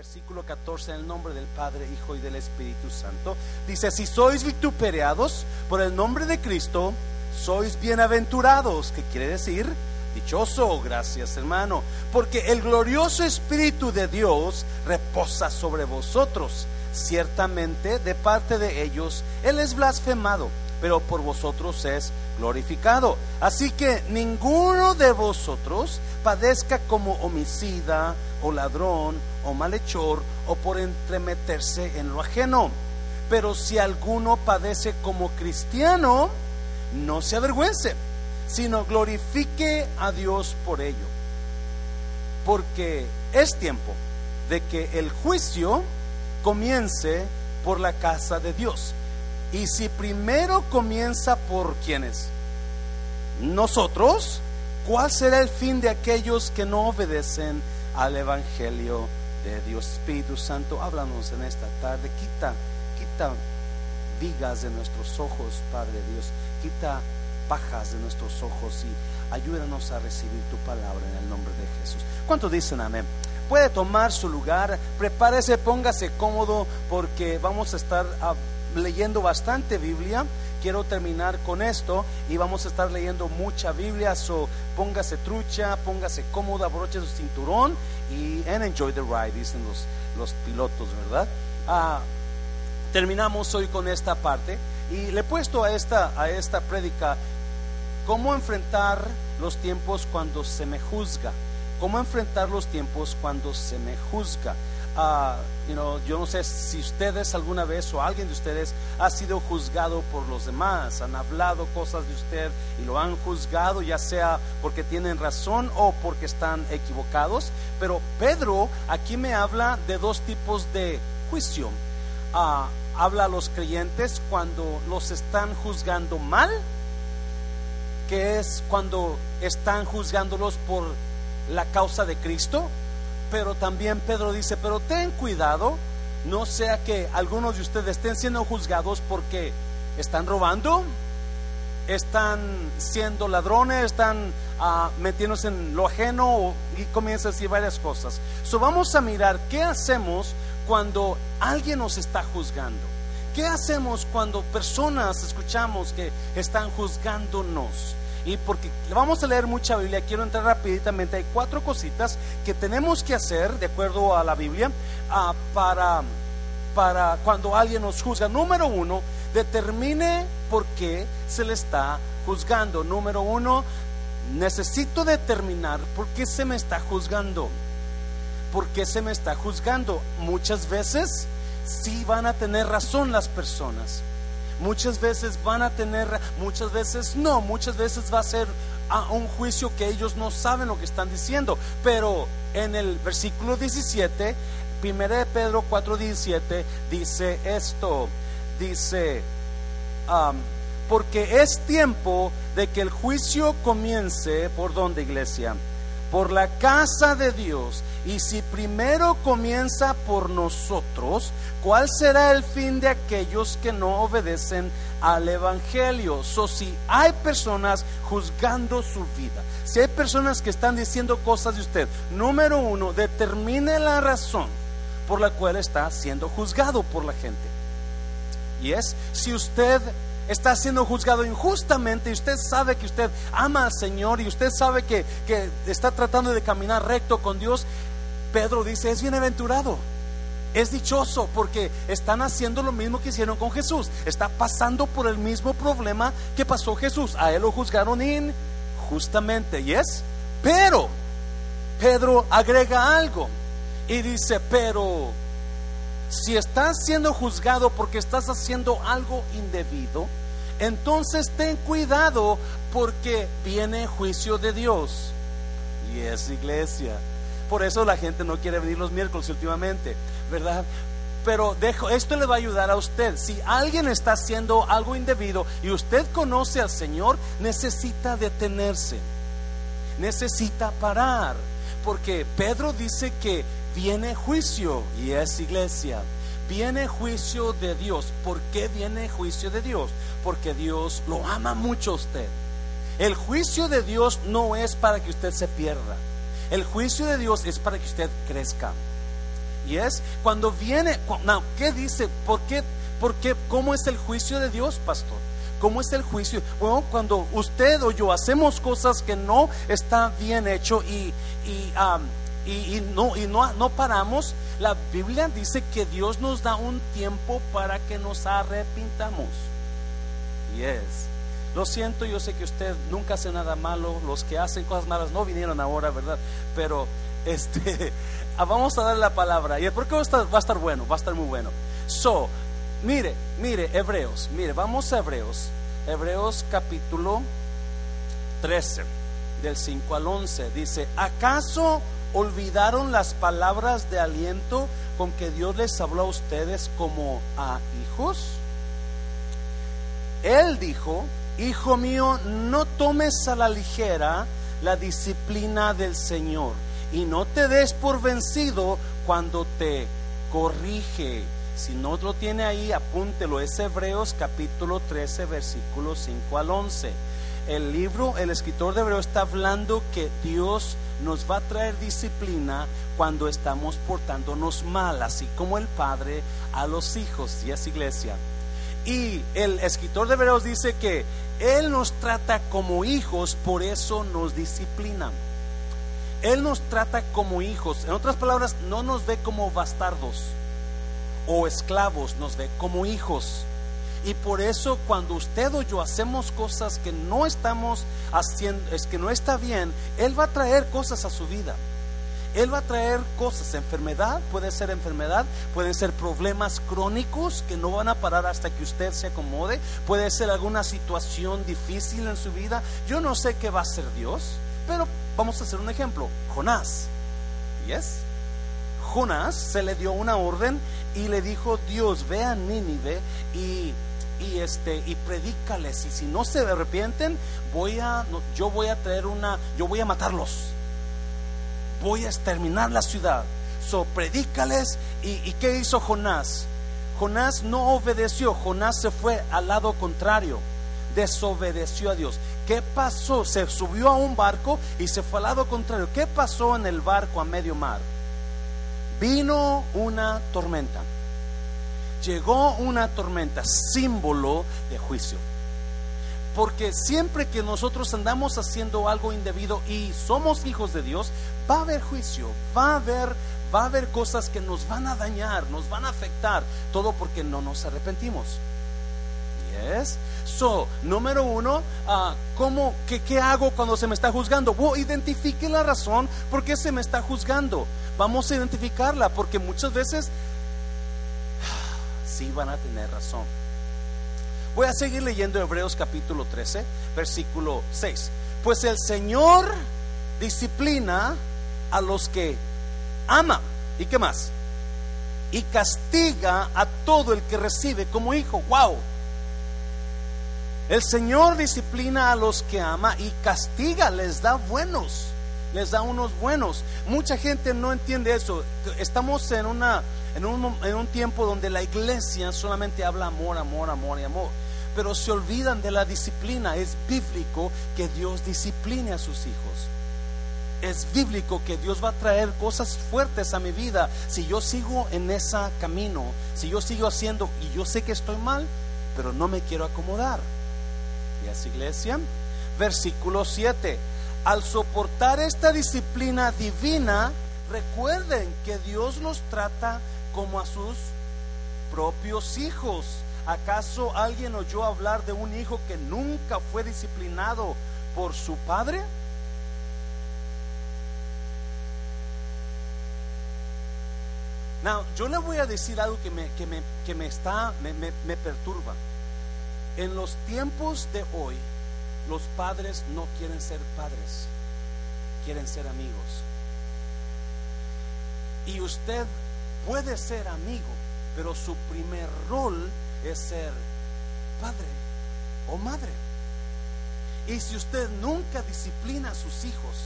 versículo 14, en el nombre del Padre, Hijo y del Espíritu Santo. Dice, si sois vituperados por el nombre de Cristo, sois bienaventurados, ¿qué quiere decir? Dichoso, gracias hermano, porque el glorioso Espíritu de Dios reposa sobre vosotros. Ciertamente de parte de ellos Él es blasfemado, pero por vosotros es glorificado. Así que ninguno de vosotros padezca como homicida o ladrón o malhechor o por entremeterse en lo ajeno. Pero si alguno padece como cristiano, no se avergüence, sino glorifique a Dios por ello. Porque es tiempo de que el juicio comience por la casa de Dios. Y si primero comienza por quienes? Nosotros, ¿cuál será el fin de aquellos que no obedecen al Evangelio de Dios? Espíritu Santo, háblanos en esta tarde, quita, quita vigas de nuestros ojos, Padre Dios, quita pajas de nuestros ojos y ayúdanos a recibir tu palabra en el nombre de Jesús. ¿Cuántos dicen amén? Puede tomar su lugar, prepárese, póngase cómodo porque vamos a estar leyendo bastante Biblia. Quiero terminar con esto y vamos a estar leyendo mucha Biblia. So, póngase trucha, póngase cómoda, broche su cinturón y and enjoy the ride, dicen los, los pilotos, ¿verdad? Ah, terminamos hoy con esta parte y le he puesto a esta, a esta prédica cómo enfrentar los tiempos cuando se me juzga. Cómo enfrentar los tiempos cuando se me juzga. Ah, yo no sé si ustedes alguna vez o alguien de ustedes ha sido juzgado por los demás, han hablado cosas de usted y lo han juzgado, ya sea porque tienen razón o porque están equivocados. Pero Pedro aquí me habla de dos tipos de juicio. Ah, habla a los creyentes cuando los están juzgando mal, que es cuando están juzgándolos por la causa de Cristo pero también Pedro dice, pero ten cuidado, no sea que algunos de ustedes estén siendo juzgados porque están robando, están siendo ladrones, están ah, metiéndose en lo ajeno y comienza a decir varias cosas. So vamos a mirar qué hacemos cuando alguien nos está juzgando. ¿Qué hacemos cuando personas escuchamos que están juzgándonos? Y porque vamos a leer mucha Biblia, quiero entrar rapiditamente. Hay cuatro cositas que tenemos que hacer, de acuerdo a la Biblia, ah, para, para cuando alguien nos juzga. Número uno, determine por qué se le está juzgando. Número uno, necesito determinar por qué se me está juzgando. ¿Por qué se me está juzgando? Muchas veces sí van a tener razón las personas Muchas veces van a tener, muchas veces no, muchas veces va a ser a un juicio que ellos no saben lo que están diciendo. Pero en el versículo 17, 1 de Pedro 4:17 dice esto, dice, porque es tiempo de que el juicio comience, ¿por dónde iglesia? Por la casa de Dios. Y si primero comienza por nosotros, ¿cuál será el fin de aquellos que no obedecen al Evangelio? So, si hay personas juzgando su vida, si hay personas que están diciendo cosas de usted, número uno, determine la razón por la cual está siendo juzgado por la gente. Y es si usted está siendo juzgado injustamente y usted sabe que usted ama al Señor y usted sabe que, que está tratando de caminar recto con Dios, Pedro dice, es bienaventurado. Es dichoso porque están haciendo lo mismo que hicieron con Jesús. Está pasando por el mismo problema que pasó Jesús. A él lo juzgaron injustamente. ¿Y es? Pero Pedro agrega algo y dice, pero si estás siendo juzgado porque estás haciendo algo indebido, entonces ten cuidado porque viene juicio de Dios. Y es iglesia. Por eso la gente no quiere venir los miércoles últimamente, ¿verdad? Pero dejo, esto le va a ayudar a usted. Si alguien está haciendo algo indebido y usted conoce al Señor, necesita detenerse. Necesita parar. Porque Pedro dice que viene juicio y es iglesia. Viene juicio de Dios. ¿Por qué viene juicio de Dios? Porque Dios lo ama mucho a usted. El juicio de Dios no es para que usted se pierda. El juicio de Dios es para que usted crezca. Y es cuando viene, no, ¿qué dice? ¿Por qué? ¿Por qué? ¿Cómo es el juicio de Dios, pastor? ¿Cómo es el juicio? Bueno, cuando usted o yo hacemos cosas que no está bien hecho y, y, y, no, y no, no paramos, la Biblia dice que Dios nos da un tiempo para que nos arrepintamos. Y es. Lo siento, yo sé que usted nunca hace nada malo. Los que hacen cosas malas no vinieron ahora, ¿verdad? Pero este, vamos a darle la palabra. ¿Y por qué va a, estar, va a estar bueno? Va a estar muy bueno. So, mire, mire, Hebreos, mire, vamos a Hebreos. Hebreos capítulo 13, del 5 al 11. Dice, ¿acaso olvidaron las palabras de aliento con que Dios les habló a ustedes como a hijos? Él dijo, Hijo mío, no tomes a la ligera la disciplina del Señor y no te des por vencido cuando te corrige. Si no lo tiene ahí, apúntelo. Es Hebreos capítulo 13, versículos 5 al 11. El libro, el escritor de Hebreos está hablando que Dios nos va a traer disciplina cuando estamos portándonos mal, así como el Padre a los hijos. Y es iglesia. Y el escritor de Hebreos dice que Él nos trata como hijos, por eso nos disciplina. Él nos trata como hijos. En otras palabras, no nos ve como bastardos o esclavos, nos ve como hijos. Y por eso cuando usted o yo hacemos cosas que no estamos haciendo, es que no está bien, Él va a traer cosas a su vida. Él va a traer cosas, enfermedad, puede ser enfermedad, pueden ser problemas crónicos que no van a parar hasta que usted se acomode, puede ser alguna situación difícil en su vida. Yo no sé qué va a hacer Dios, pero vamos a hacer un ejemplo. Jonás, ¿yes? Jonás se le dio una orden y le dijo, Dios, ve a Nínive y y este y predícales y si no se arrepienten voy a yo voy a traer una yo voy a matarlos voy a exterminar la ciudad. So, predícales. ¿Y, ¿Y qué hizo Jonás? Jonás no obedeció, Jonás se fue al lado contrario, desobedeció a Dios. ¿Qué pasó? Se subió a un barco y se fue al lado contrario. ¿Qué pasó en el barco a medio mar? Vino una tormenta. Llegó una tormenta, símbolo de juicio. Porque siempre que nosotros andamos haciendo algo indebido y somos hijos de Dios, va a haber juicio, va a haber, va a haber cosas que nos van a dañar, nos van a afectar, todo porque no nos arrepentimos. Yes. So, número uno, uh, ¿cómo, qué, qué, hago cuando se me está juzgando? Identifique la razón por qué se me está juzgando. Vamos a identificarla porque muchas veces sí van a tener razón. Voy a seguir leyendo Hebreos capítulo 13, versículo 6. Pues el Señor disciplina a los que ama. ¿Y qué más? Y castiga a todo el que recibe como hijo. ¡Wow! El Señor disciplina a los que ama y castiga, les da buenos, les da unos buenos. Mucha gente no entiende eso. Estamos en, una, en, un, en un tiempo donde la iglesia solamente habla amor, amor, amor y amor. Pero se olvidan de la disciplina. Es bíblico que Dios discipline a sus hijos es bíblico que Dios va a traer cosas fuertes a mi vida si yo sigo en ese camino, si yo sigo haciendo y yo sé que estoy mal, pero no me quiero acomodar. ¿Y es iglesia? Versículo 7. Al soportar esta disciplina divina, recuerden que Dios los trata como a sus propios hijos. ¿Acaso alguien oyó hablar de un hijo que nunca fue disciplinado por su padre? Now, yo le voy a decir algo que me, que me, que me está, me, me, perturba. En los tiempos de hoy, los padres no quieren ser padres, quieren ser amigos. Y usted puede ser amigo, pero su primer rol es ser padre o madre. Y si usted nunca disciplina a sus hijos,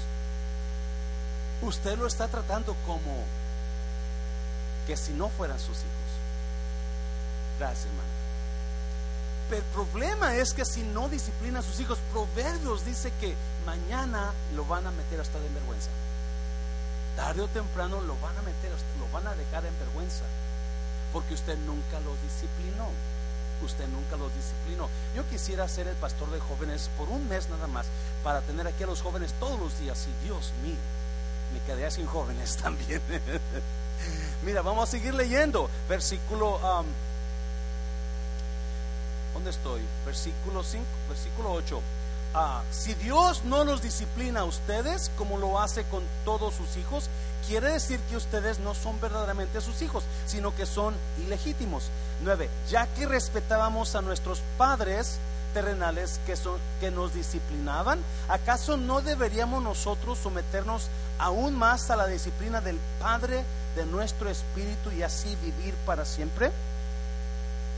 usted lo está tratando como que si no fueran sus hijos. Gracias, hermano. El problema es que si no disciplina a sus hijos, Proverbios dice que mañana lo van a meter hasta de vergüenza. tarde o temprano lo van a meter, lo van a dejar en vergüenza, porque usted nunca los disciplinó. Usted nunca los disciplinó. Yo quisiera ser el pastor de jóvenes por un mes nada más, para tener aquí a los jóvenes todos los días. Y Dios mío, me quedé sin jóvenes también. Mira, vamos a seguir leyendo. Versículo. ¿Dónde estoy? Versículo 5, versículo 8. Ah, si Dios no los disciplina a ustedes como lo hace con todos sus hijos, quiere decir que ustedes no son verdaderamente sus hijos, sino que son ilegítimos. 9. Ya que respetábamos a nuestros padres terrenales que, son, que nos disciplinaban, ¿acaso no deberíamos nosotros someternos aún más a la disciplina del Padre de nuestro espíritu y así vivir para siempre?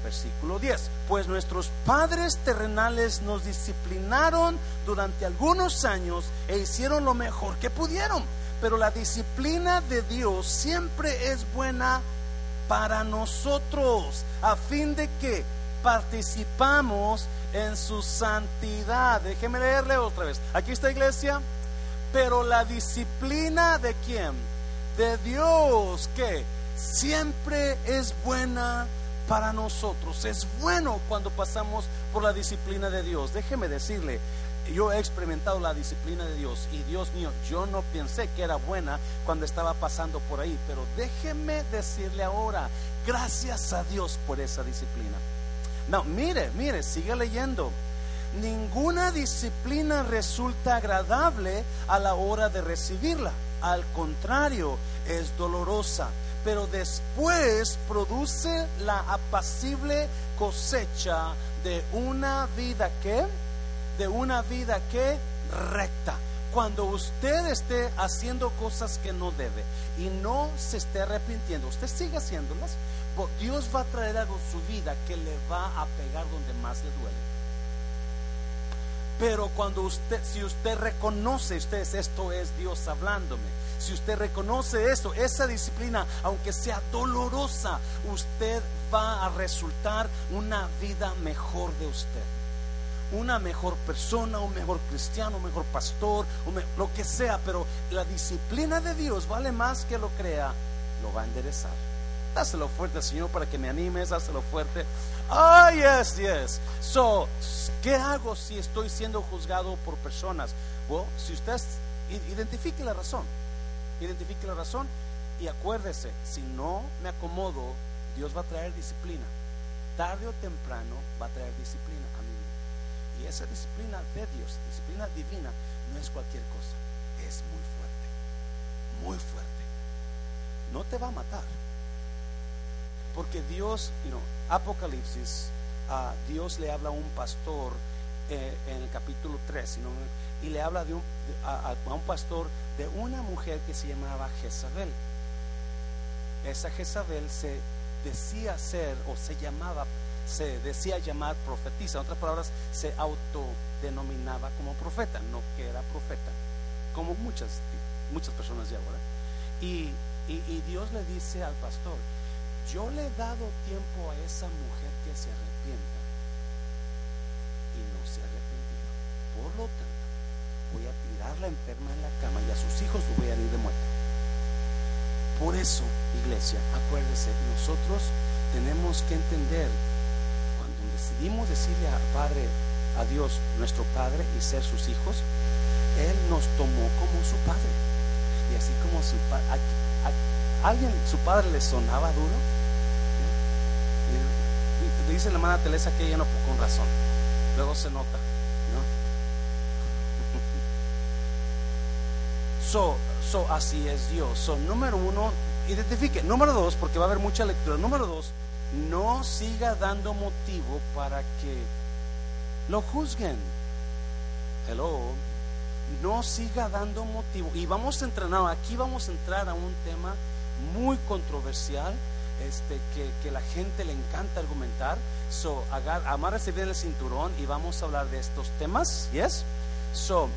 Versículo 10. Pues nuestros padres terrenales nos disciplinaron durante algunos años e hicieron lo mejor que pudieron. Pero la disciplina de Dios siempre es buena para nosotros, a fin de que participamos en su santidad. Déjeme leerle otra vez. Aquí está iglesia. Pero la disciplina de quién? De Dios, que siempre es buena para nosotros. Es bueno cuando pasamos por la disciplina de Dios. Déjeme decirle, yo he experimentado la disciplina de Dios y Dios mío, yo no pensé que era buena cuando estaba pasando por ahí, pero déjeme decirle ahora, gracias a Dios por esa disciplina. No, mire, mire, sigue leyendo. Ninguna disciplina resulta agradable a la hora de recibirla. Al contrario, es dolorosa pero después produce la apacible cosecha de una vida que, de una vida que recta. Cuando usted esté haciendo cosas que no debe y no se esté arrepintiendo, usted sigue haciéndolas, Dios va a traer algo en su vida que le va a pegar donde más le duele. Pero cuando usted, si usted reconoce, usted esto es Dios hablándome si usted reconoce eso, esa disciplina, aunque sea dolorosa, usted va a resultar una vida mejor de usted. Una mejor persona, un mejor cristiano, un mejor pastor, lo que sea, pero la disciplina de Dios vale más que lo crea, lo va a enderezar. Dáselo fuerte, Señor, para que me animes, dáselo fuerte. Ah, yes, yes. So, ¿qué hago si estoy siendo juzgado por personas? Bueno, si usted identifique la razón identifique la razón y acuérdese, si no me acomodo, Dios va a traer disciplina. Tarde o temprano va a traer disciplina a mi. Y esa disciplina de Dios, disciplina divina, no es cualquier cosa, es muy fuerte, muy fuerte. No te va a matar. Porque Dios, you know, Apocalipsis, a Dios le habla a un pastor eh, en el capítulo 3, y le habla de un, a, un pastor de una mujer que se llamaba Jezabel. Esa Jezabel se decía ser o se llamaba, se decía llamar profetisa. En otras palabras, se autodenominaba como profeta, no que era profeta, como muchas, muchas personas ya ahora. Y, y Dios le dice al pastor, yo le he dado tiempo a esa mujer que se arrepienta y no se ha arrepentido. Por lo tanto, voy a tirarla enferma en la cama y a sus hijos los voy a ir de muerte. Por eso, iglesia, acuérdese, nosotros tenemos que entender cuando decidimos decirle a Padre, a Dios, nuestro Padre, y ser sus hijos, Él nos tomó como su Padre. Y así como su padre, alguien, su padre le sonaba duro. Le dice la hermana Teresa que ella no con razón luego se nota. ¿no? So, so, así es Dios. So, número uno, identifique. Número dos, porque va a haber mucha lectura. Número dos, no siga dando motivo para que lo juzguen. Hello. No siga dando motivo. Y vamos a entrar, aquí vamos a entrar a un tema muy controversial este, que, la gente le encanta argumentar. So, agar, amárrese bien el cinturón y vamos a hablar de estos temas. Yes? So,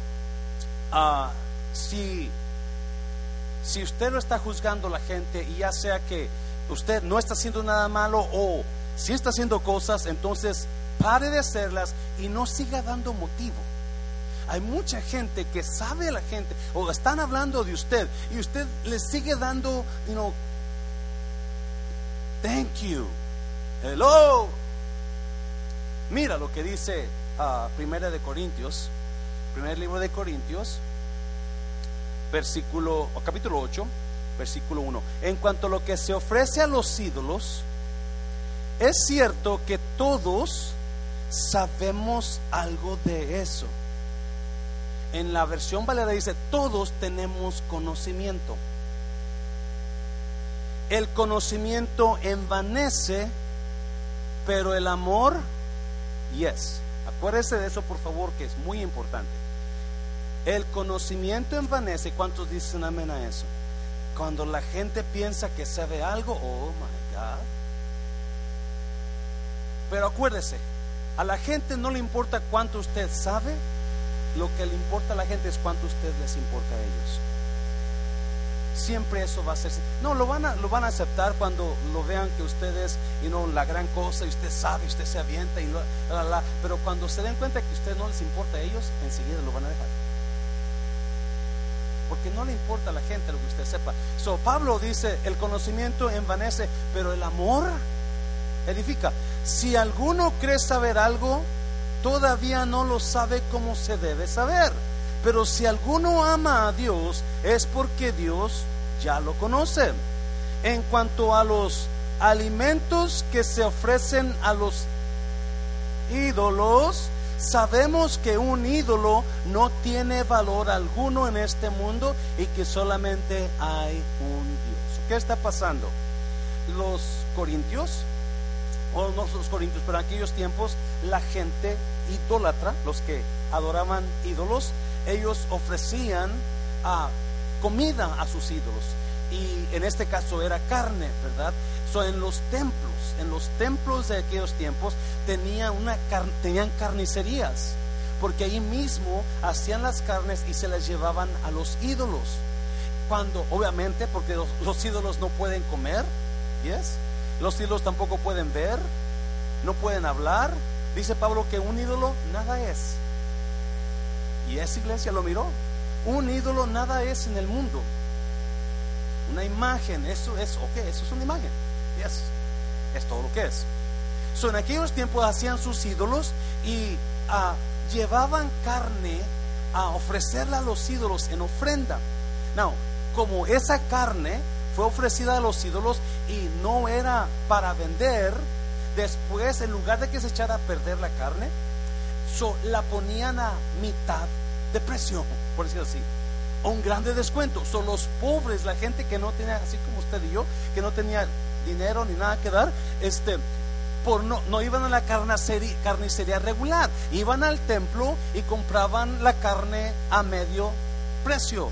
uh, si, si usted lo está juzgando la gente y ya sea que usted no está haciendo nada malo o si está haciendo cosas, entonces pare de hacerlas y no siga dando motivo. hay mucha gente que sabe la gente o están hablando de usted y usted le sigue dando, you know, thank you, hello. Mira lo que dice uh, Primera de Corintios, primer libro de Corintios, versículo, capítulo 8, versículo 1. En cuanto a lo que se ofrece a los ídolos, es cierto que todos sabemos algo de eso. En la versión Valera dice, todos tenemos conocimiento. El conocimiento envanece, pero el amor, yes. Acuérdese de eso, por favor, que es muy importante. El conocimiento envanece. ¿Cuántos dicen amén a eso? Cuando la gente piensa que sabe algo, oh my God. Pero acuérdese, a la gente no le importa cuánto usted sabe, lo que le importa a la gente es cuánto usted les importa a ellos. Siempre eso va a ser. No, lo van a, lo van a aceptar cuando lo vean que usted es you know, la gran cosa y usted sabe, usted se avienta y la, la, pero cuando se den cuenta que usted no les importa a ellos, enseguida lo van a dejar. Porque no le importa a la gente lo que usted sepa. So, Pablo dice: el conocimiento envanece, pero el amor edifica. Si alguno cree saber algo, todavía no lo sabe como se debe saber. Pero si alguno ama a Dios, es porque Dios ya lo conoce. En cuanto a los alimentos que se ofrecen a los ídolos, sabemos que un ídolo no tiene valor alguno en este mundo y que solamente hay un Dios. ¿Qué está pasando? Los corintios o no los corintios, pero en aquellos tiempos la gente idólatra, los que adoraban ídolos, ellos ofrecían ah, comida a sus ídolos. Y en este caso era carne, ¿verdad? En los templos, en los templos de aquellos tiempos tenían, una, tenían carnicerías, porque ahí mismo hacían las carnes y se las llevaban a los ídolos. Cuando, obviamente, porque los, los ídolos no pueden comer, ¿yes? Los ídolos tampoco pueden ver, no pueden hablar. Dice Pablo que un ídolo nada es. Y esa iglesia lo miró. Un ídolo nada es en el mundo. Una imagen, eso es, ok, eso es una imagen. Yes, es todo lo que es. So, en aquellos tiempos hacían sus ídolos y ah, llevaban carne a ofrecerla a los ídolos en ofrenda. Now, como esa carne fue ofrecida a los ídolos y no era para vender, después en lugar de que se echara a perder la carne, la ponían a mitad de precio, por decirlo así, a un grande descuento. Son los pobres, la gente que no tenía, así como usted y yo, que no tenía dinero ni nada que dar, este, por no, no iban a la carnicería, carnicería regular, iban al templo y compraban la carne a medio precio.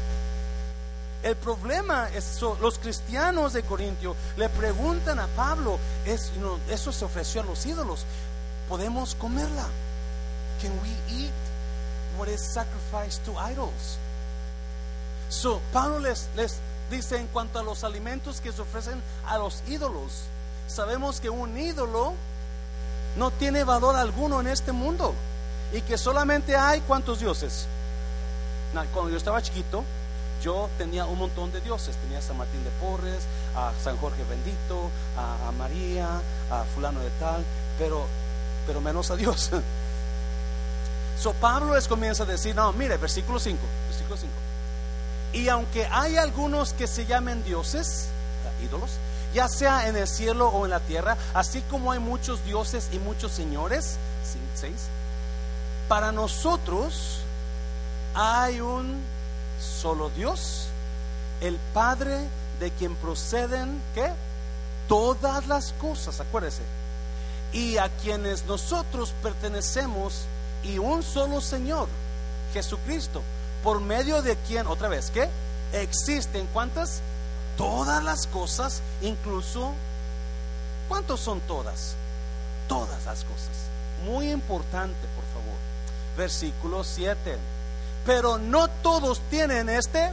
El problema es los cristianos de Corintio le preguntan a Pablo, es, eso se ofreció a los ídolos, ¿podemos comerla? Can we eat what is sacrificed to idols? So, Pablo les, les dice en cuanto a los alimentos que se ofrecen a los ídolos, sabemos que un ídolo no tiene valor alguno en este mundo y que solamente hay cuántos dioses. Cuando yo estaba chiquito, yo tenía un montón de dioses, tenía a San Martín de Porres, a San Jorge Bendito, a, María, a fulano de tal, pero, pero menos a Dios. So Pablo les comienza a decir, no, mire, versículo 5, versículo 5. Y aunque hay algunos que se llamen dioses, ídolos, ya sea en el cielo o en la tierra, así como hay muchos dioses y muchos señores, 6, para nosotros hay un solo Dios, el Padre de quien proceden. Todas las cosas, acuérdese. Y a quienes nosotros pertenecemos y un solo Señor, Jesucristo, por medio de quien, otra vez, ¿qué? Existen cuántas? Todas las cosas, incluso, ¿cuántos son todas? Todas las cosas. Muy importante, por favor. Versículo 7 pero no todos tienen este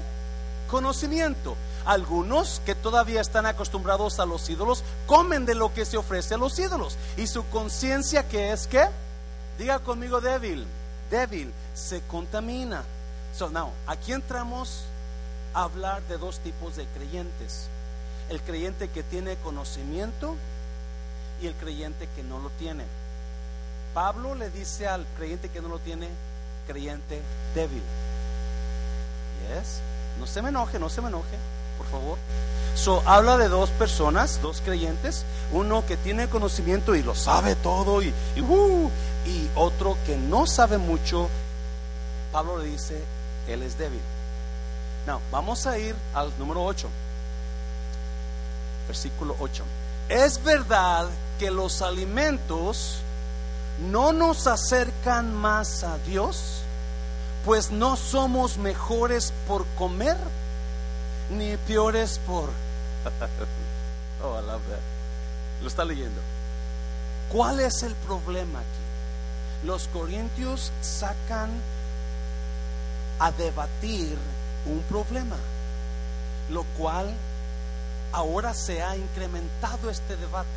conocimiento. Algunos que todavía están acostumbrados a los ídolos comen de lo que se ofrece a los ídolos. Y su conciencia que es que, diga conmigo débil, débil se contamina. So now, aquí entramos a hablar de dos tipos de creyentes. El creyente que tiene conocimiento y el creyente que no lo tiene. Pablo le dice al creyente que no lo tiene, creyente débil. Yes. No se me enoje, no se me enoje, por favor. So, habla de dos personas, dos creyentes, uno que tiene conocimiento y lo sabe todo y, y, uh, y otro que no sabe mucho. Pablo le dice, él es débil. Now, vamos a ir al número 8. Versículo 8. Es verdad que los alimentos no nos acercan más a Dios, pues no somos mejores por comer, ni peores por... oh, I love. Lo está leyendo. ¿Cuál es el problema aquí? Los corintios sacan a debatir un problema, lo cual ahora se ha incrementado este debate.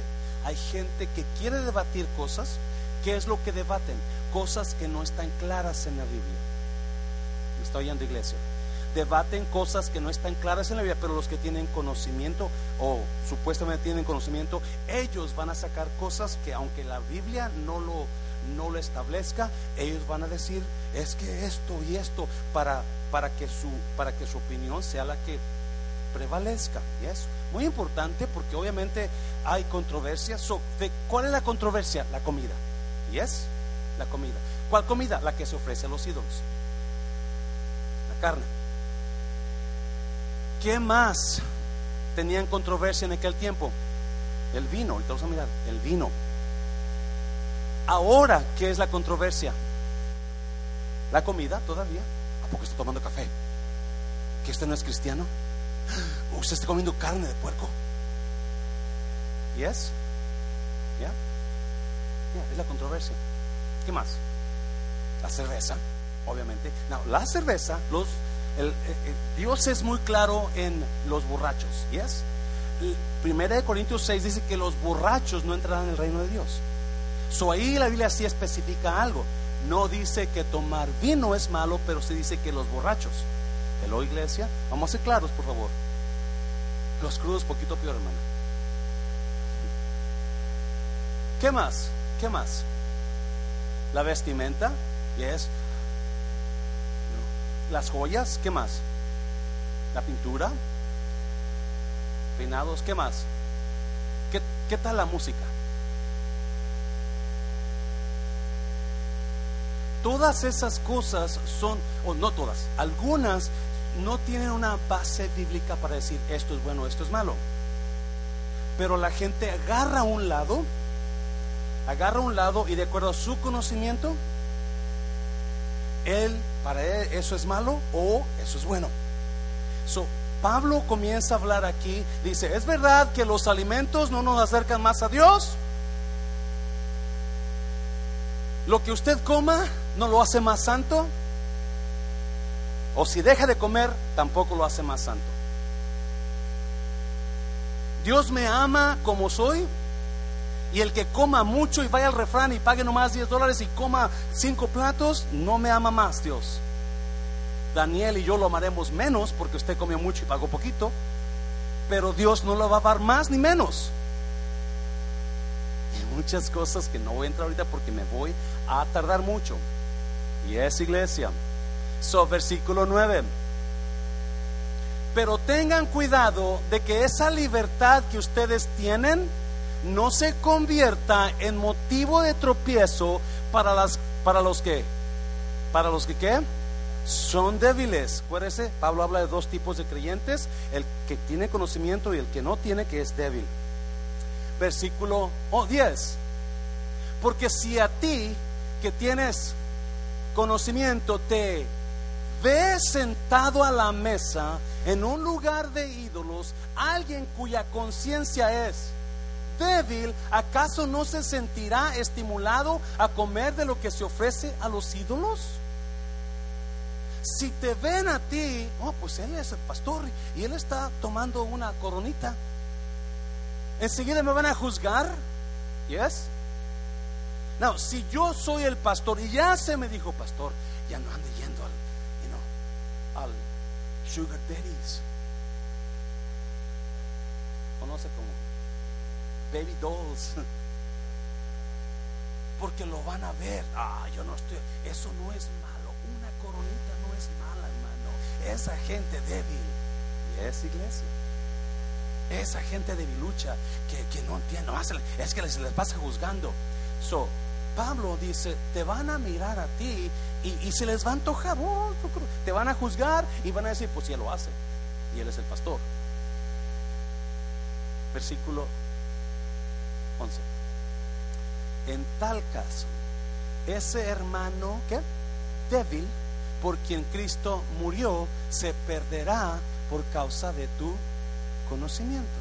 Hay gente que quiere debatir cosas. ¿Qué es lo que debaten? Cosas que no están claras en la Biblia. ¿Me está oyendo, iglesia? Debaten cosas que no están claras en la Biblia, pero los que tienen conocimiento o supuestamente tienen conocimiento, ellos van a sacar cosas que aunque la Biblia no lo, no lo establezca, ellos van a decir, es que esto y esto, para, para, que, su, para que su opinión sea la que prevalezca. Y es muy importante porque obviamente hay controversia. ¿Cuál es la controversia? La comida. ¿Y es? La comida. ¿Cuál comida? La que se ofrece a los ídolos. La carne. ¿Qué más tenían controversia en aquel tiempo? El vino. Ahorita vamos mirar. El vino. Ahora, ¿qué es la controversia? La comida todavía. ¿A poco está tomando café? ¿Que usted no es cristiano? ¿Usted está comiendo carne de puerco? ¿Yes? ¿Ya? ¿Ya? Es la controversia. ¿Qué más? La cerveza, obviamente. No, la cerveza, el, el, Dios es muy claro en los borrachos. ¿Yes? Primera de Corintios 6 dice que los borrachos no entrarán en el reino de Dios. So ahí la Biblia sí especifica algo. No dice que tomar vino es malo, pero sí dice que los borrachos. Hello, iglesia. Vamos a ser claros, por favor. Los crudos, poquito peor, hermano. ¿Qué más? ¿Qué más? La vestimenta, yes. Las joyas, ¿qué más? La pintura, peinados, ¿qué más? ¿Qué, qué tal la música? Todas esas cosas son, o no todas, algunas no tienen una base bíblica para decir esto es bueno, esto es malo. Pero la gente agarra un lado, agarra un lado y de acuerdo a su conocimiento, él, para él, eso es malo o eso es bueno. So, Pablo comienza a hablar aquí, dice, ¿es verdad que los alimentos no nos acercan más a Dios? Lo que usted coma no lo hace más santo. O si deja de comer, tampoco lo hace más santo. Dios me ama como soy. Y el que coma mucho y vaya al refrán y pague nomás 10 dólares y coma cinco platos, no me ama más Dios. Daniel y yo lo amaremos menos porque usted comió mucho y pagó poquito. Pero Dios no lo va a dar más ni menos muchas cosas que no voy a entrar ahorita porque me voy a tardar mucho. Y es iglesia. So, versículo 9. Pero tengan cuidado de que esa libertad que ustedes tienen no se convierta en motivo de tropiezo para, las, para los que, para los que ¿qué? son débiles. Acuérdense, Pablo habla de dos tipos de creyentes, el que tiene conocimiento y el que no tiene, que es débil versículo 10. Porque si a ti que tienes conocimiento te ves sentado a la mesa en un lugar de ídolos, alguien cuya conciencia es débil, ¿acaso no se sentirá estimulado a comer de lo que se ofrece a los ídolos? Si te ven a ti, oh, pues él es el pastor y él está tomando una coronita enseguida me van a juzgar. ¿Yes? No, si yo soy el pastor y ya se me dijo, pastor, ya no ande yendo al, you know, al sugar daddies. O no sé cómo. Baby dolls. Porque lo van a ver. Ah, yo no estoy. Eso no es malo. Una coronita no es mala, hermano. Esa gente débil. Y es iglesia. Esa gente debilucha que, que no entiende. Es que se les pasa juzgando. So, Pablo dice, te van a mirar a ti y, se les va a antojar, oh, te van a juzgar y van a decir, pues él lo hace, y él es el pastor. Versículo 11. En tal caso, ese hermano, ¿qué? Débil, por quien Cristo murió, se perderá por causa de tu conocimiento.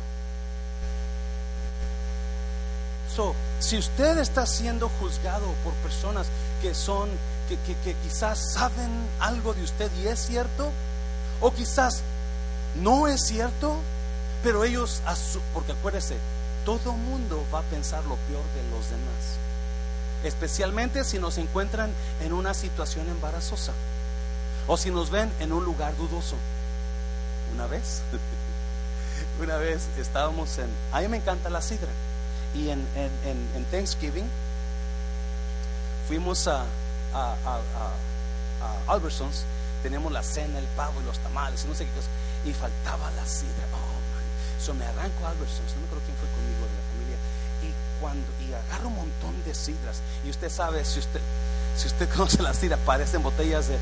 Si usted está siendo juzgado por personas que son, que, que, quizás saben algo de usted y es cierto, o quizás no es cierto, pero ellos, porque acuérdese, todo mundo va a pensar lo peor de los demás, especialmente si nos encuentran en una situación embarazosa o si nos ven en un lugar dudoso. Una vez, una vez estábamos en, a mí me encanta la sidra y en, en, Thanksgiving fuimos a, a, a, Albertsons, tenemos la cena, el pavo y los tamales y no sé qué cosa, y faltaba la sidra. Oh man, so me arranco a Albertsons, no me acuerdo quién fue conmigo de la familia, y cuando y agarro un montón de sidras, y usted sabe, si usted, si usted conoce la sidra, parecen botellas de,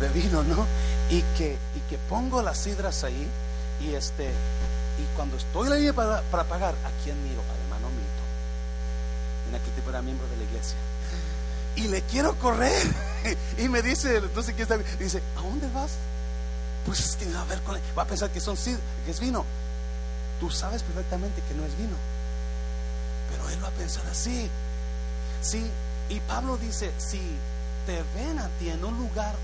de vino, ¿no? Y que, y que pongo las sidras ahí, y este, y cuando estoy en la para, para pagar, ¿a quién miro? En aquel tipo era miembro de la iglesia. Y le quiero correr. Y me dice, entonces, ¿qué está? Dice, ¿a dónde vas? Pues es que va a ver con va a pensar que son que es vino. Tú sabes perfectamente que no es vino. Pero él va a pensar así. Sí, y Pablo dice, si te ven a ti en un lugar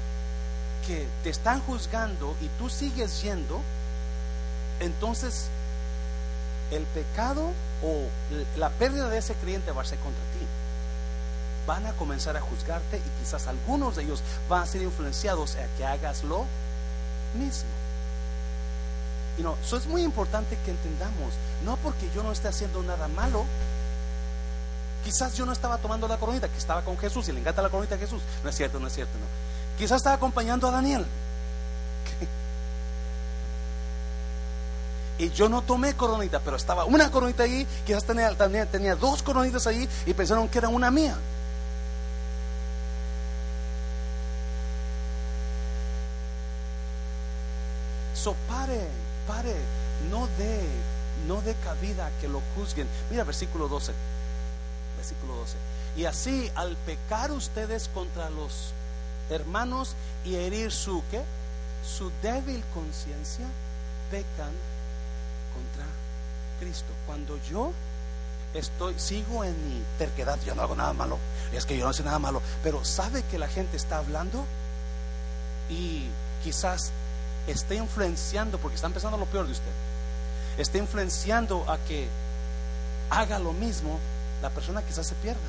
que te están juzgando y tú sigues yendo, entonces el pecado o la pérdida de ese creyente va a ser contra ti. Van a comenzar a juzgarte y quizás algunos de ellos van a ser influenciados a que hagas lo mismo. Y no, eso es muy importante que entendamos. No porque yo no esté haciendo nada malo. Quizás yo no estaba tomando la coronita, que estaba con Jesús y le encanta la coronita a Jesús. No es cierto, no es cierto, no. Quizás estaba acompañando a Daniel. Y yo no tomé coronita, pero estaba una coronita ahí, quizás tenía, tenía, tenía dos coronitas ahí y pensaron que era una mía. So pare, pare, no dé, no dé cabida que lo juzguen. Mira versículo 12. Versículo 12. Y así al pecar ustedes contra los hermanos y herir su ¿qué? Su débil conciencia, pecan Cristo. Cuando yo estoy, sigo en mi terquedad, yo no hago nada malo, es que yo no sé nada malo, pero sabe que la gente está hablando y quizás esté influenciando, porque está empezando lo peor de usted, está influenciando a que haga lo mismo, la persona quizás se pierda,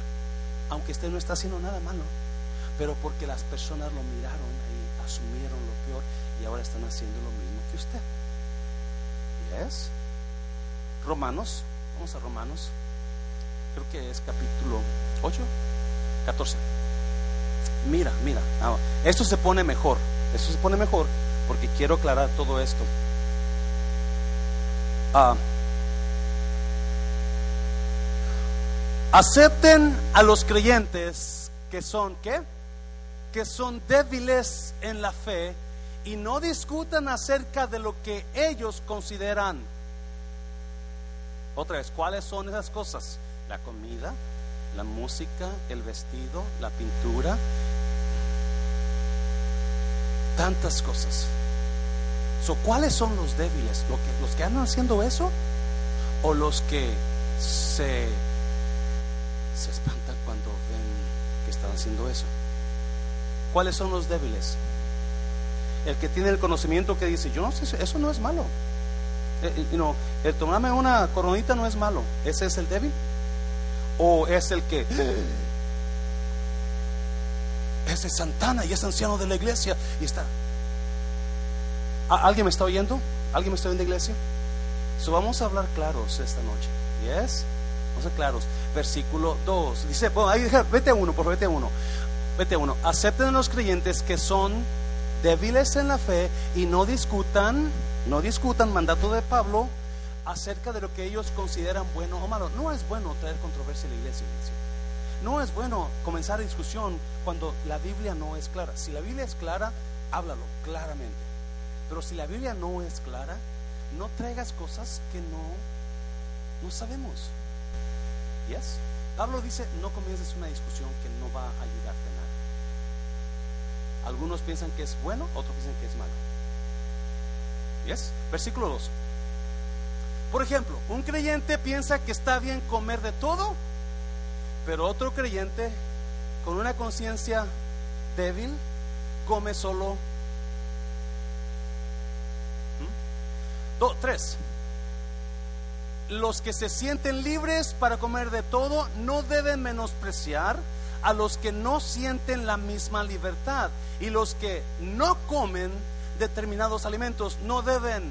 aunque usted no está haciendo nada malo, pero porque las personas lo miraron y asumieron lo peor y ahora están haciendo lo mismo que usted. ¿Yes? Romanos, vamos a Romanos, creo que es capítulo 8, 14. Mira, mira, ah, esto se pone mejor, esto se pone mejor porque quiero aclarar todo esto. Ah, acepten a los creyentes que son, ¿qué? Que son débiles en la fe y no discutan acerca de lo que ellos consideran otra vez, ¿cuáles son esas cosas? La comida, la música, el vestido, la pintura, tantas cosas. ¿Cuáles son los débiles? ¿Los que, ¿Los que andan haciendo eso? ¿O los que se, se espantan cuando ven que están haciendo eso? ¿Cuáles son los débiles? El que tiene el conocimiento que dice, yo no sé, eso no es malo. Eh, eh, el tomarme una coronita no es malo. ¿Ese es el débil? ¿O es el que ese es Santana y es anciano de la iglesia y está. ¿Alguien me está oyendo? ¿Alguien me está oyendo, iglesia? So, vamos a hablar claros esta noche. ¿Yes? Vamos a ser claros. Versículo 2. Dice, bueno, ahí, vete uno, por favor, vete uno. Vete uno. Acepten a los creyentes que son débiles en la fe y no discutan, no discutan mandato de Pablo acerca de lo que ellos consideran bueno o malo. No es bueno traer controversia a la iglesia. No es bueno comenzar discusión cuando la Biblia no es clara. Si la Biblia es clara, háblalo claramente. Pero si la Biblia no es clara, no traigas cosas que no, no sabemos. ¿Yes? Pablo dice, no comiences una discusión que no va a ayudarte. Algunos piensan que es bueno, otros piensan que es malo. ¿Yes? Versículo 2. Por ejemplo, un creyente piensa que está bien comer de todo, pero otro creyente con una conciencia débil come solo tres. Los que se sienten libres para comer de todo no deben menospreciar a los que no sienten la misma libertad. Y los que no comen determinados alimentos no deben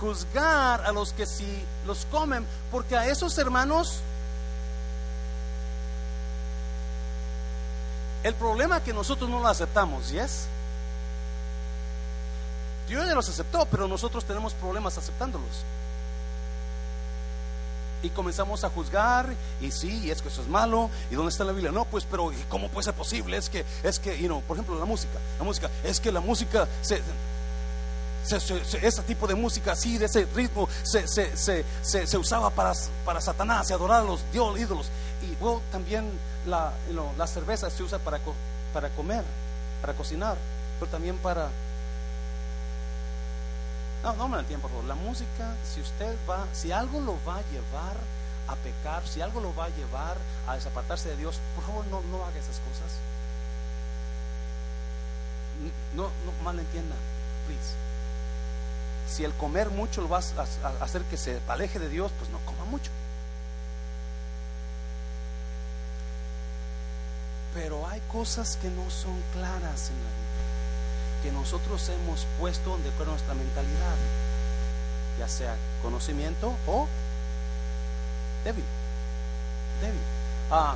juzgar a los que sí los comen, porque a esos hermanos el problema es que nosotros no lo aceptamos, ¿yes? Dios ya los aceptó, pero nosotros tenemos problemas aceptándolos. Y comenzamos a juzgar, y sí, es que eso es malo, y dónde está la Biblia. No, pues, pero ¿cómo puede ser posible? Es que, es que, you know, por ejemplo, la música, la música, es que la música se, ese tipo de música así, de ese ritmo, se, se usaba para, para, Satanás y adorar a los dios, ídolos. Y bueno, también la, la cerveza se usa para, para comer, para cocinar, pero también para no, no me lo entiendo, por favor. La música, si usted va, si algo lo va a llevar a pecar, si algo lo va a llevar a desapartarse de Dios, por favor no, haga esas cosas. No, no mal entienda, please. Si el comer mucho lo va a hacer que se aleje de Dios, pues no coma mucho. Pero hay cosas que no son claras en la vida que nosotros hemos puesto de acuerdo nuestra mentalidad, ya sea conocimiento o débil. débil. Ah,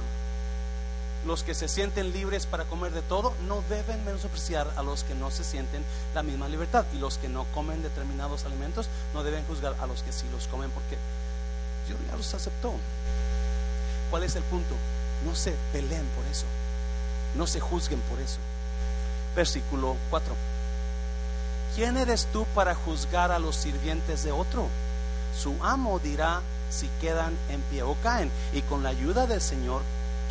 los que se sienten libres para comer de todo no deben menospreciar a los que no se sienten la misma libertad. Y los que no comen determinados alimentos no deben juzgar a los que sí los comen porque Dios ya los aceptó. ¿Cuál es el punto? No se peleen por eso. No se juzguen por eso versículo 4. ¿Quién eres tú para juzgar a los sirvientes de otro? Su amo dirá si quedan en pie o caen, y con la ayuda del Señor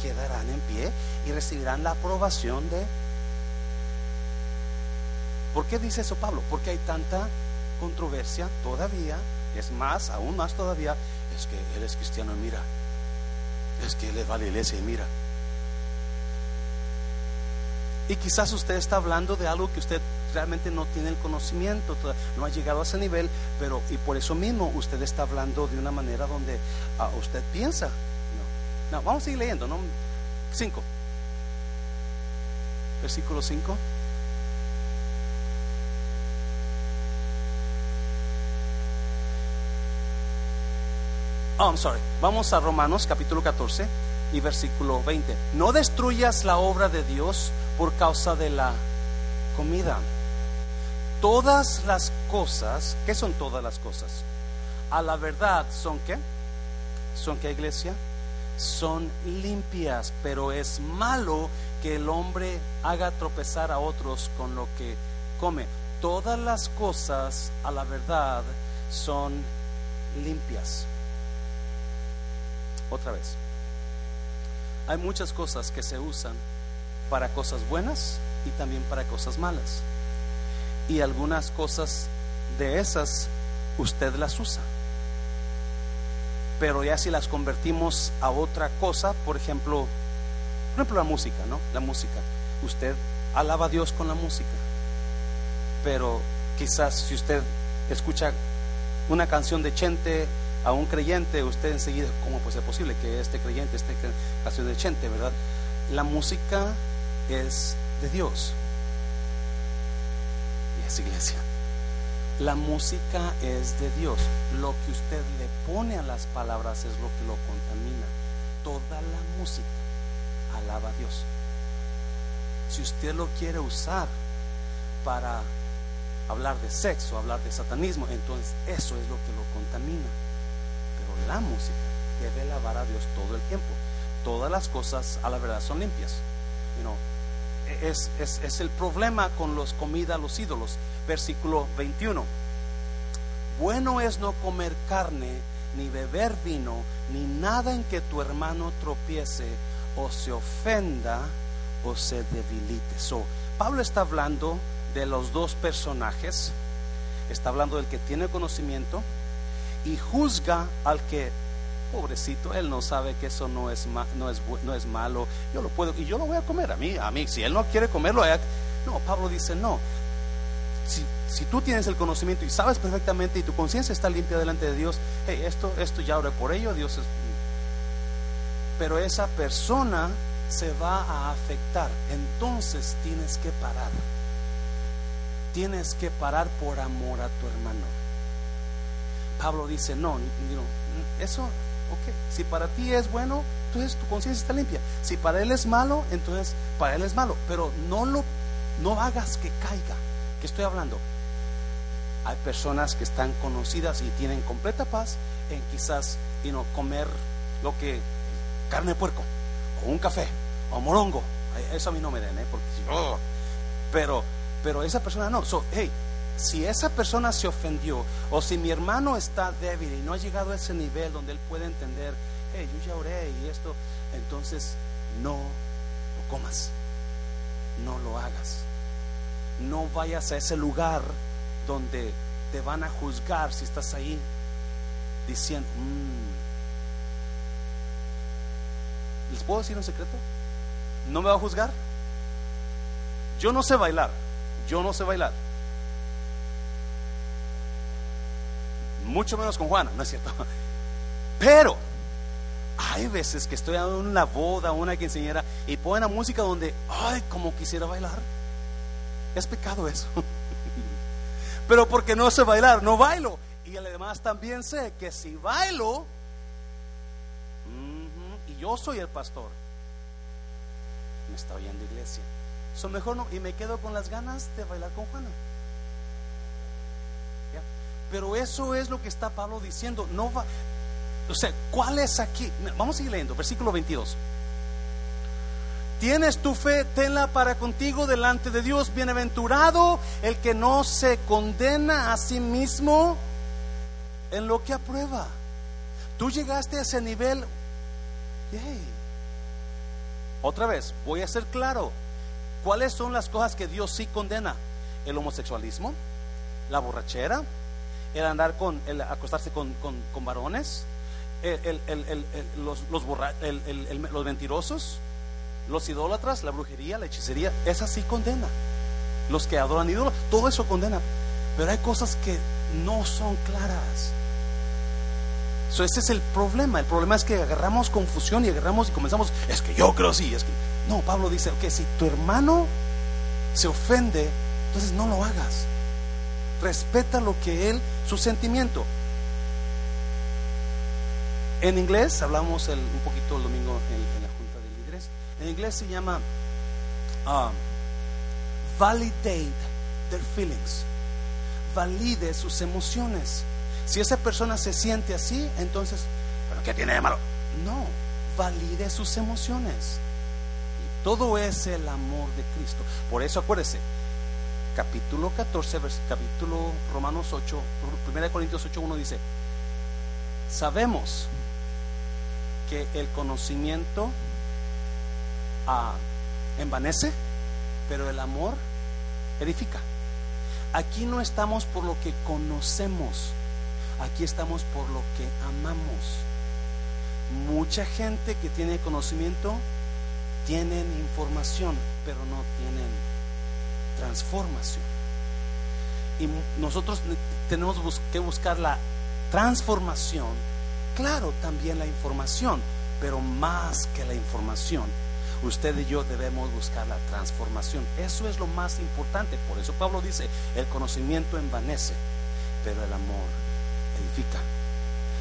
quedarán en pie y recibirán la aprobación de... ¿Por qué dice eso Pablo? Porque hay tanta controversia todavía, es más, aún más todavía, es que él es cristiano y mira, es que él es vale iglesia y mira, y quizás usted está hablando de algo que usted realmente no tiene el conocimiento, no ha llegado a ese nivel, pero y por eso mismo usted está hablando de una manera donde ah, usted piensa. No. vamos a seguir leyendo, ¿no? 5. Versículo 5. Oh, I'm sorry. Vamos a Romanos capítulo 14 y versículo 20. No destruyas la obra de Dios por causa de la comida. Todas las cosas, ¿qué son todas las cosas? A la verdad son qué? ¿Son qué iglesia? Son limpias, pero es malo que el hombre haga tropezar a otros con lo que come. Todas las cosas a la verdad son limpias. Otra vez. Hay muchas cosas que se usan para cosas buenas y también para cosas malas. Y algunas cosas de esas usted las usa. Pero ya si las convertimos a otra cosa, por ejemplo, por ejemplo la música, ¿no? La música. Usted alaba a Dios con la música. Pero quizás si usted escucha una canción de Chente a un creyente, usted enseguida, ¿cómo puede ser posible que este creyente esté canción de Chente, verdad? La música es de Dios. Y es iglesia. La música es de Dios. Lo que usted le pone a las palabras es lo que lo contamina. Toda la música alaba a Dios. Si usted lo quiere usar para hablar de sexo, hablar de satanismo, entonces eso es lo que lo contamina. Pero la música debe alabar a Dios todo el tiempo. Todas las cosas a la verdad son limpias. Es, es, el problema con los comida los ídolos. Versículo 21. Bueno es no comer carne, ni beber vino, ni nada en que tu hermano tropiece o se ofenda o se debilite. So, Pablo está hablando de los dos personajes, está hablando del que tiene conocimiento y juzga al que, pobrecito, él no sabe que eso no es, no es, no es malo, yo lo puedo, y yo lo voy a comer a mí, a mí, si él no quiere comerlo, no, Pablo dice, no, si, si, tú tienes el conocimiento y sabes perfectamente y tu conciencia está limpia delante de Dios, hey, esto, esto ya oré por ello, Dios es... Pero esa persona se va a afectar, entonces tienes que parar. Tienes que parar por amor a tu hermano. Pablo dice, no, eso, si para ti es bueno, entonces tu conciencia está limpia. Si para él es malo, entonces para él es malo, pero no lo, no hagas que caiga. ¿Qué estoy hablando? Hay personas que están conocidas y tienen completa paz en quizás you comer lo que carne de puerco o un café o morongo. Eso a mí no me den, ¿eh? porque oh, pero pero esa persona no. So, hey, si esa persona se ofendió o si mi hermano está débil y no ha llegado a ese nivel donde él puede entender, hey, yo ya oré y esto, entonces no lo comas, no lo hagas. No vayas a ese lugar donde te van a juzgar si estás ahí diciendo, mm". ¿les puedo decir un secreto? ¿No me va a juzgar? Yo no sé bailar. Yo no sé bailar. Mucho menos con Juana, ¿no es cierto? Pero hay veces que estoy en una boda, una quinceañera, y ponen la música donde, ay, como quisiera bailar. Es pecado eso. Pero porque no sé bailar, no bailo. Y además también sé que si bailo, y yo soy el pastor, me está oyendo iglesia son mejor no, y me quedo con las ganas de bailar con Juana. Pero eso es lo que está Pablo diciendo. No va, o sea, ¿cuál es aquí? Vamos a seguir leyendo, versículo 22. Tienes tu fe, tenla para contigo delante de Dios. Bienaventurado el que no se condena a sí mismo en lo que aprueba. Tú llegaste a ese nivel. Otra vez, voy a ser claro. ¿Cuáles son las cosas que Dios sí condena? El homosexualismo, la borrachera, el andar con, el acostarse con, varones, los, los, mentirosos, los idólatras, la brujería, la hechicería, esa sí condena. Los que adoran ídolos, todo eso condena. Pero hay cosas que no son claras. ese es el problema. El problema es que agarramos confusión y agarramos y comenzamos, es que yo creo sí, es que no, Pablo dice, que si tu hermano se ofende, entonces no lo hagas. Respeta lo que él, su sentimiento. En inglés, hablamos un poquito el domingo en, la Junta de Líderes, en inglés se llama uh, validate their feelings. Valide sus emociones. Si esa persona se siente así, entonces, ¿pero qué tiene de malo? No, valide sus emociones. Todo es el amor de Cristo. Por eso acuérdese, capítulo 14, capítulo Romanos 8, 1 Corintios 8, 1 dice, sabemos que el conocimiento ah, envanece, pero el amor edifica. Aquí no estamos por lo que conocemos, aquí estamos por lo que amamos. Mucha gente que tiene conocimiento tienen información, pero no tienen transformación. Y nosotros tenemos que buscar la transformación, claro, también la información, pero más que la información. usted y yo debemos buscar la transformación. Eso es lo más importante. Por eso Pablo dice, el conocimiento envanece, pero el amor edifica.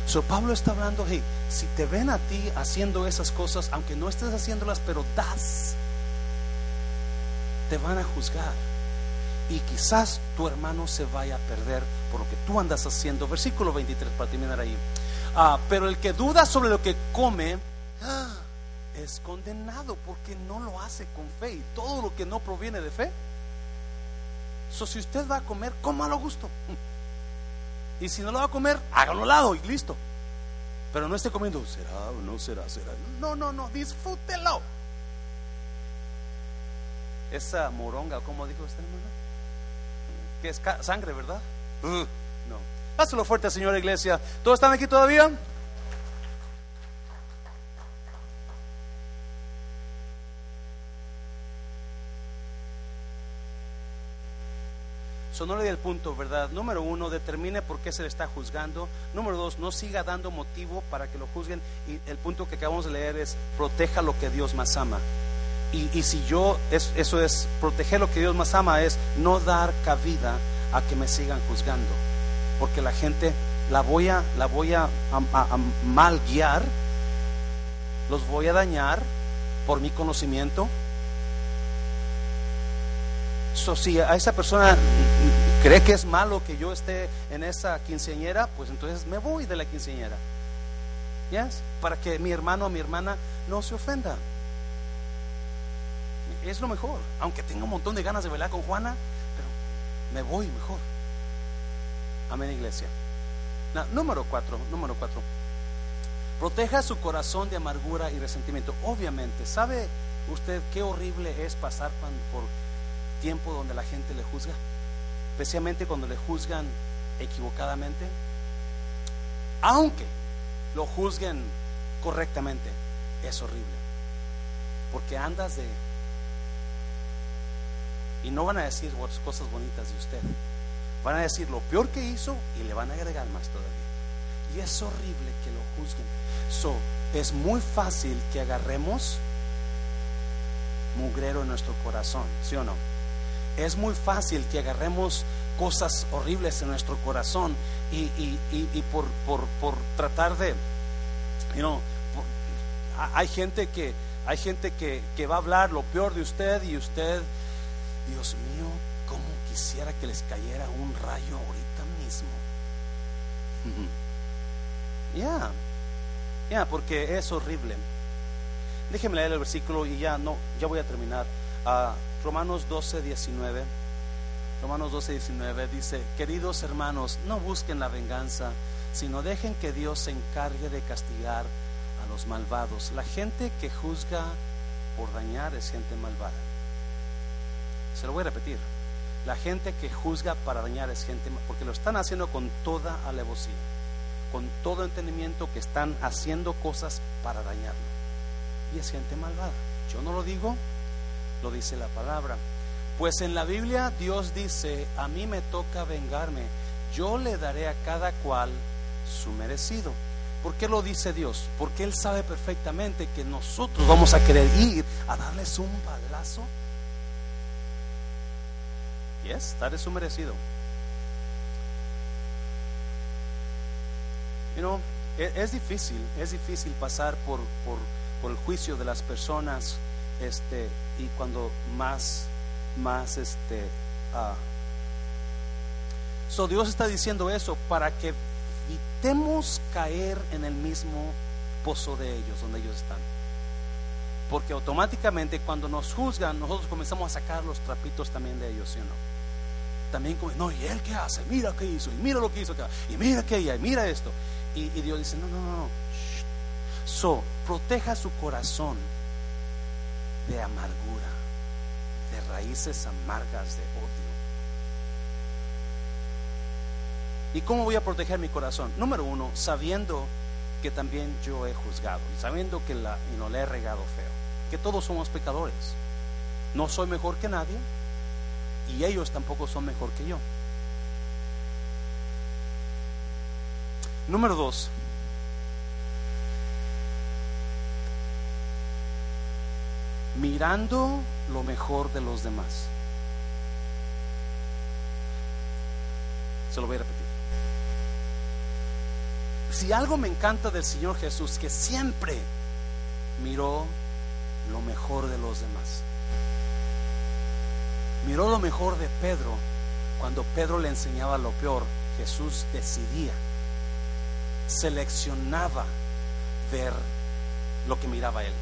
So Pablo está hablando, hey, si te ven a ti haciendo esas cosas, aunque no estés haciéndolas, pero das, te van a juzgar. Y quizás tu hermano se vaya a perder por lo que tú andas haciendo. Versículo 23 para terminar ahí. Ah, pero el que duda sobre lo que come ah, es condenado porque no lo hace con fe. Y todo lo que no proviene de fe. So, si usted va a comer, cómalo gusto. Y si no lo va a comer, hágalo al lado y listo. Pero no esté comiendo, será o no será, será. No, no, no, disfrútelo. Esa moronga, ¿cómo dijo usted, hermano? Que es sangre, ¿verdad? Uh, no. Hazlo fuerte, señora iglesia. ¿Todos están aquí todavía? So, no le di el punto, ¿verdad? Número uno, determine por qué se le está juzgando. Número dos, no siga dando motivo para que lo juzguen. Y el punto que acabamos de leer es, proteja lo que Dios más ama. Y, si yo, eso es, proteger lo que Dios más ama, es no dar cabida a que me sigan juzgando. Porque la gente la voy a, la voy a, mal guiar, los voy a dañar por mi conocimiento. So, si a esa persona cree que es malo que yo esté en esa quinceañera, pues entonces me voy de la quinceañera. ¿Yes? Para que mi hermano o mi hermana no se ofenda es lo mejor. Aunque tenga un montón de ganas de bailar con Juana, pero me voy mejor. Amén, iglesia. número cuatro, número cuatro. Proteja su corazón de amargura y resentimiento. Obviamente, ¿sabe usted qué horrible es pasar por tiempo donde la gente le juzga? Especialmente cuando le juzgan equivocadamente. Aunque lo juzguen correctamente, es horrible. Porque andas de y no van a decir cosas bonitas de usted. Van a decir lo peor que hizo y le van a agregar más todavía. Y es horrible que lo juzguen. So, es muy fácil que agarremos mugrero en nuestro corazón, ¿sí o no? Es muy fácil que agarremos cosas horribles en nuestro corazón y, por, por, tratar de, you know, hay gente que hay gente que, que va a hablar lo peor de usted y usted Dios mío, cómo quisiera que les cayera un rayo ahorita mismo. Ya, ya, porque es horrible. Déjenme leer el versículo y ya no, ya voy a terminar. Uh, Romanos 12, 19. Romanos 12, 19 dice, queridos hermanos, no busquen la venganza, sino dejen que Dios se encargue de castigar a los malvados. La gente que juzga por dañar es gente malvada. Se lo voy a repetir. La gente que juzga para dañar es gente, porque lo están haciendo con toda alevosía, con todo entendimiento que están haciendo cosas para dañarlo. Y es gente malvada. Yo no lo digo, lo dice la palabra. Pues en la Biblia Dios dice, a mí me toca vengarme, yo le daré a cada cual su merecido. ¿Por qué lo dice Dios? Porque Él sabe perfectamente que nosotros vamos a querer ir a darles un balazo Yes, that su merecido. You know, es, es, difícil, es difícil pasar por, por, por, el juicio de las personas, este, y cuando más, más, este, uh, so Dios está diciendo eso para que evitemos caer en el mismo pozo de ellos, donde ellos están. Porque automáticamente cuando nos juzgan, nosotros comenzamos a sacar los trapitos también de ellos, ¿sí o no? También como, no, ¿y él qué hace? Mira qué hizo, y mira lo que hizo y mira aquella, y mira esto. Y, Dios dice, no, no, no, no. So, proteja su corazón de amargura, de raíces amargas de odio. ¿Y cómo voy a proteger mi corazón? Número uno, sabiendo que también yo he juzgado, sabiendo que la, y no le he regado feo, que todos somos pecadores. No soy mejor que nadie, y ellos tampoco son mejor que yo. Número dos. mirando lo mejor de los demás. Se lo voy a repetir. Si algo me encanta del Señor Jesús, que siempre miró lo mejor de los demás. Miró lo mejor de Pedro. Cuando Pedro le enseñaba lo peor, Jesús decidía, seleccionaba ver lo que miraba él.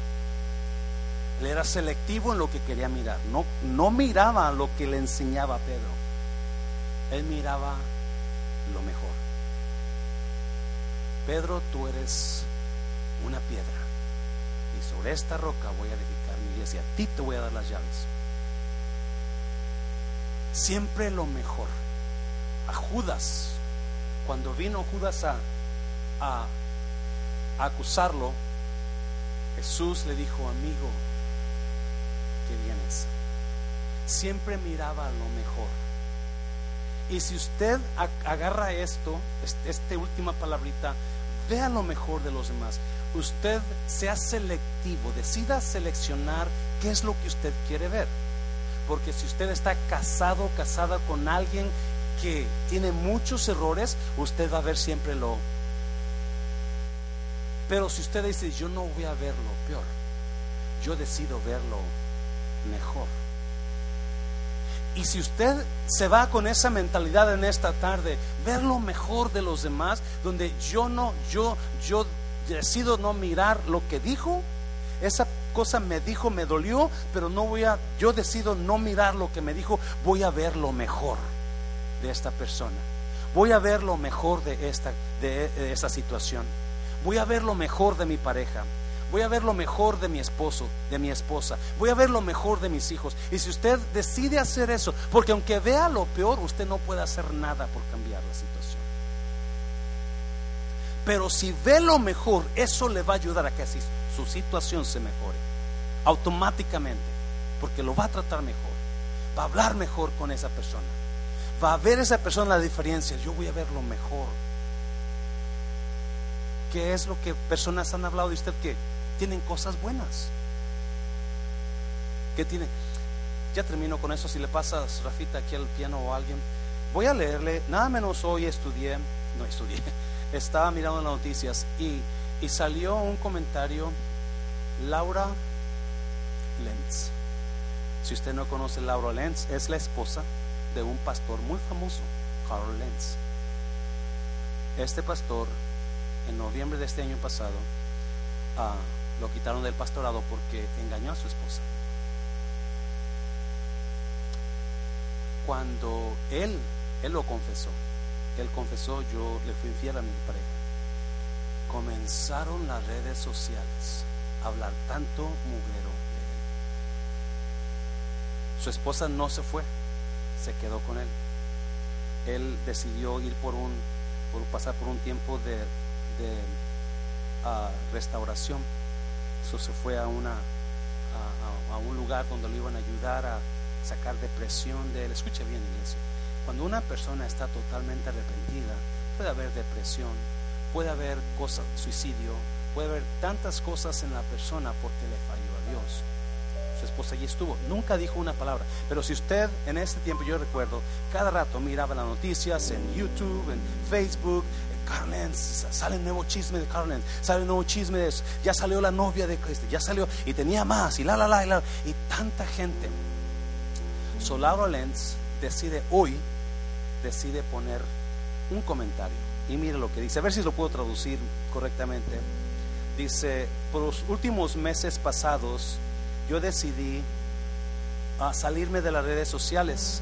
Él era selectivo en lo que quería mirar. No, no miraba lo que le enseñaba Pedro. Él miraba lo mejor. Pedro, tú eres una piedra. Y sobre esta roca voy a edificar mi iglesia. A ti te voy a dar las llaves. Siempre lo mejor. A Judas, cuando vino Judas a, a, acusarlo, Jesús le dijo, amigo, que vienes. Siempre miraba lo mejor. Y si usted agarra esto, esta última palabrita, vea lo mejor de los demás. Usted sea selectivo, decida seleccionar qué es lo que usted quiere ver. Porque si usted está casado, casada con alguien que tiene muchos errores, usted va a ver siempre lo. Pero si usted dice, yo no voy a ver lo peor, yo decido verlo mejor. Y si usted se va con esa mentalidad en esta tarde, ver lo mejor de los demás, donde yo no, yo, yo decido no mirar lo que dijo, esa cosa me dijo, me dolió, pero no voy a, yo decido no mirar lo que me dijo, voy a ver lo mejor de esta persona. Voy a ver lo mejor de esta, de, de esta situación. Voy a ver lo mejor de mi pareja voy a ver lo mejor de mi esposo, de mi esposa, voy a ver lo mejor de mis hijos. Y si usted decide hacer eso, porque aunque vea lo peor, usted no puede hacer nada por cambiar la situación. Pero si ve lo mejor, eso le va a ayudar a que su situación se mejore automáticamente, porque lo va a tratar mejor, va a hablar mejor con esa persona, va a ver esa persona la diferencia. Yo voy a ver lo mejor. ¿Qué es lo que personas han hablado de usted que tienen cosas buenas. ¿Qué tienen? Ya termino con eso. Si le pasas, Rafita, aquí al piano o a alguien, voy a leerle. Nada menos hoy estudié, no estudié, estaba mirando las noticias y, y salió un comentario. Laura Lenz. Si usted no conoce Laura Lenz, es la esposa de un pastor muy famoso, Carl Lenz. Este pastor, en noviembre de este año pasado, uh, lo quitaron del pastorado porque engañó a su esposa. Cuando él, él lo confesó, él confesó, yo le fui infiel a mi pareja. Comenzaron las redes sociales a hablar tanto mugrero de él. Su esposa no se fue, se quedó con él. Él decidió ir por un, por pasar por un tiempo de, ah, restauración eso se fue a, una, a, un lugar donde lo iban a ayudar a sacar depresión de él. Escuche bien, iglesia. Cuando una persona está totalmente arrepentida, puede haber depresión, puede haber suicidio, puede haber tantas cosas en la persona porque le falló a Dios. Su esposa allí estuvo, nunca dijo una palabra. Pero si usted en este tiempo, yo recuerdo, cada rato miraba las noticias en YouTube, en Facebook, Carlens, sale un nuevo chisme de Carlens, sale un nuevo chisme de ya salió la novia de Cristo, ya salió y tenía más y la la la y, la, y tanta gente. Solaro Lenz decide hoy, decide poner un comentario y mire lo que dice, a ver si lo puedo traducir correctamente. Dice, por los últimos meses pasados yo decidí ah, salirme de las redes sociales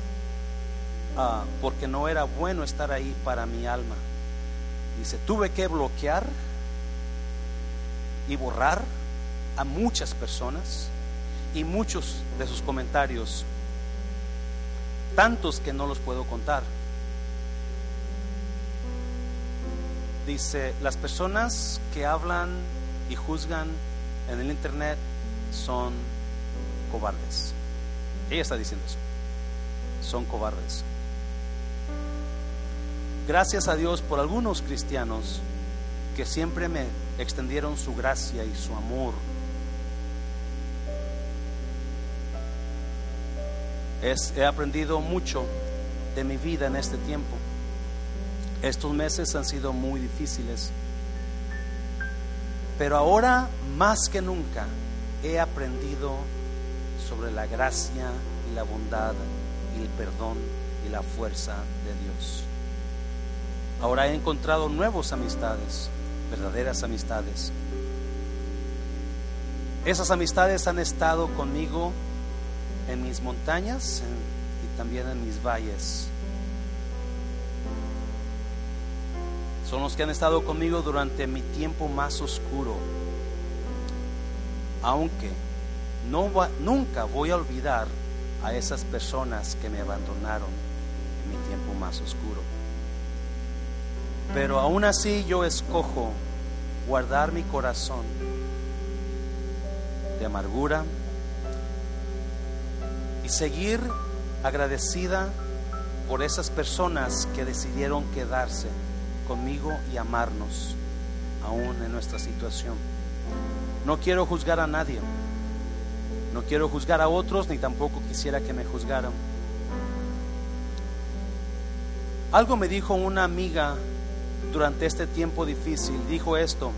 ah, porque no era bueno estar ahí para mi alma. Dice, tuve que bloquear y borrar a muchas personas y muchos de sus comentarios, tantos que no los puedo contar. Dice, las personas que hablan y juzgan en el Internet son cobardes. Ella está diciendo eso. Son cobardes. Gracias a Dios por algunos cristianos que siempre me extendieron su gracia y su amor. Es- he aprendido mucho de mi vida en este tiempo. Estos meses han sido muy difíciles. Pero ahora más que nunca he aprendido sobre la gracia y la bondad y el perdón y la fuerza de Dios. Ahora he encontrado nuevas amistades, verdaderas amistades. Esas amistades han estado conmigo en mis montañas y también en mis valles. Son los que han estado conmigo durante mi tiempo más oscuro. Aunque no nunca voy a olvidar a esas personas que me abandonaron en mi tiempo más oscuro. Pero aún así yo escojo guardar mi corazón de amargura y seguir agradecida por esas personas que decidieron quedarse conmigo y amarnos aún en nuestra situación. No quiero juzgar a nadie. No quiero juzgar a otros ni tampoco quisiera que me juzgaran. Algo me dijo una amiga durante este tiempo difícil. Dijo esto.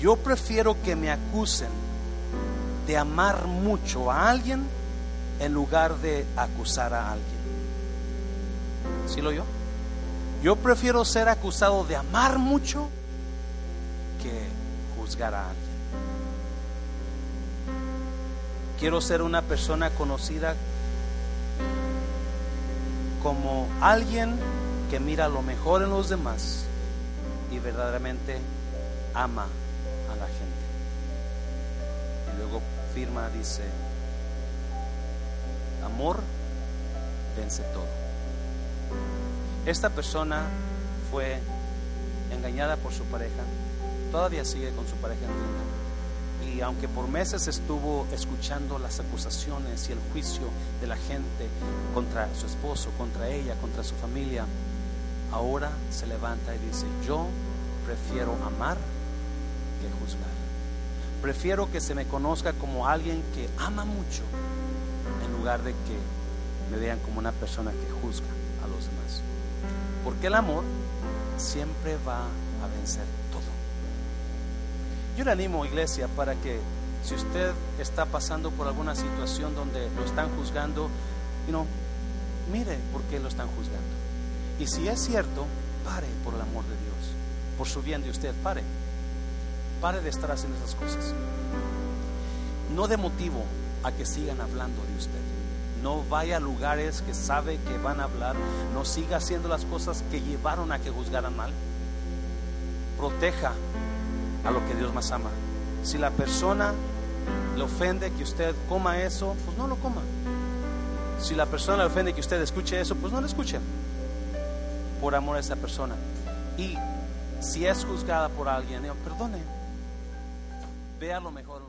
Yo prefiero que me acusen de amar mucho a alguien en lugar de acusar a alguien. ¿Sí lo yo? Yo prefiero ser acusado de amar mucho que juzgar a alguien. Quiero ser una persona conocida como alguien que mira lo mejor en los demás y verdaderamente ama a la gente. Y luego firma, dice, amor vence todo. Esta persona fue engañada por su pareja, todavía sigue con su pareja en Tinder. Y aunque por meses estuvo escuchando las acusaciones y el juicio de la gente contra su esposo, contra ella, contra su familia, ahora se levanta y dice, yo prefiero amar que juzgar. Prefiero que se me conozca como alguien que ama mucho en lugar de que me vean como una persona que juzga a los demás. Porque el amor siempre va a vencer todo. Yo le animo, iglesia, para que si usted está pasando por alguna situación donde lo están juzgando, mire por qué lo están juzgando. Y si es cierto, pare por el amor de Dios, por su bien de usted, pare. Pare de estar haciendo esas cosas. No de motivo a que sigan hablando de usted. No vaya a lugares que sabe que van a hablar. No siga haciendo las cosas que llevaron a que juzgaran mal. Proteja a lo que Dios más ama. Si la persona le ofende que usted coma eso, pues no lo coma. Si la persona le ofende que usted escuche eso, pues no lo escuche. Por amor a esa persona. Y si es juzgada por alguien, perdone. Vea lo mejor.